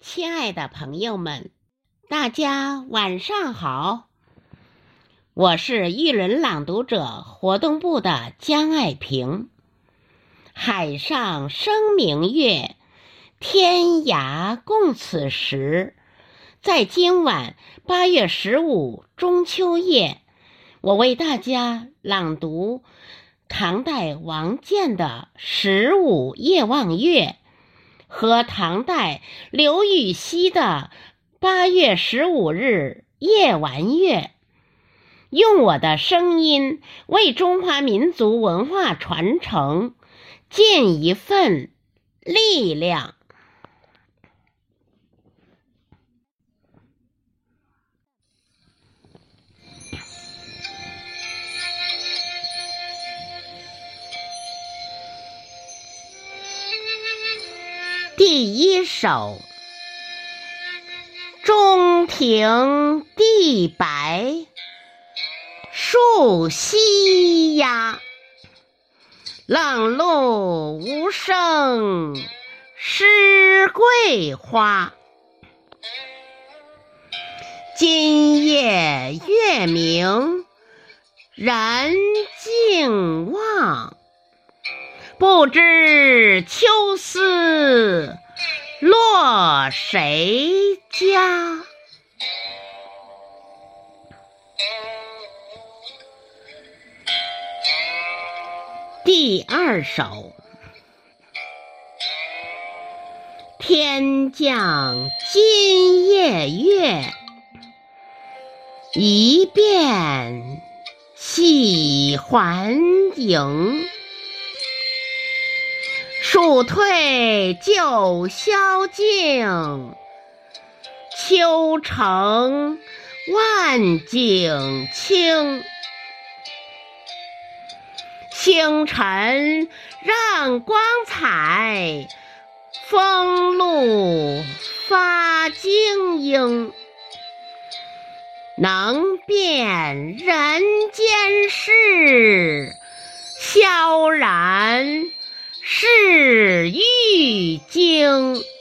亲爱的朋友们，大家晚上好！我是玉轮朗读者活动部的江爱萍。海上生明月，天涯共此时。在今晚八月十五中秋夜，我为大家朗读唐代王建的《十五夜望月》。和唐代刘禹锡的《八月十五日夜晚月》，用我的声音为中华民族文化传承尽一份力量。第一首，中庭地白树栖鸦，冷露无声湿桂花。今夜月明人尽望。不知秋思落谁家？第二首，天降今夜月，一遍喜还迎。暑退九霄静，秋成万景清。星辰让光彩，风露发晶莹，能辨人间事，萧然。yung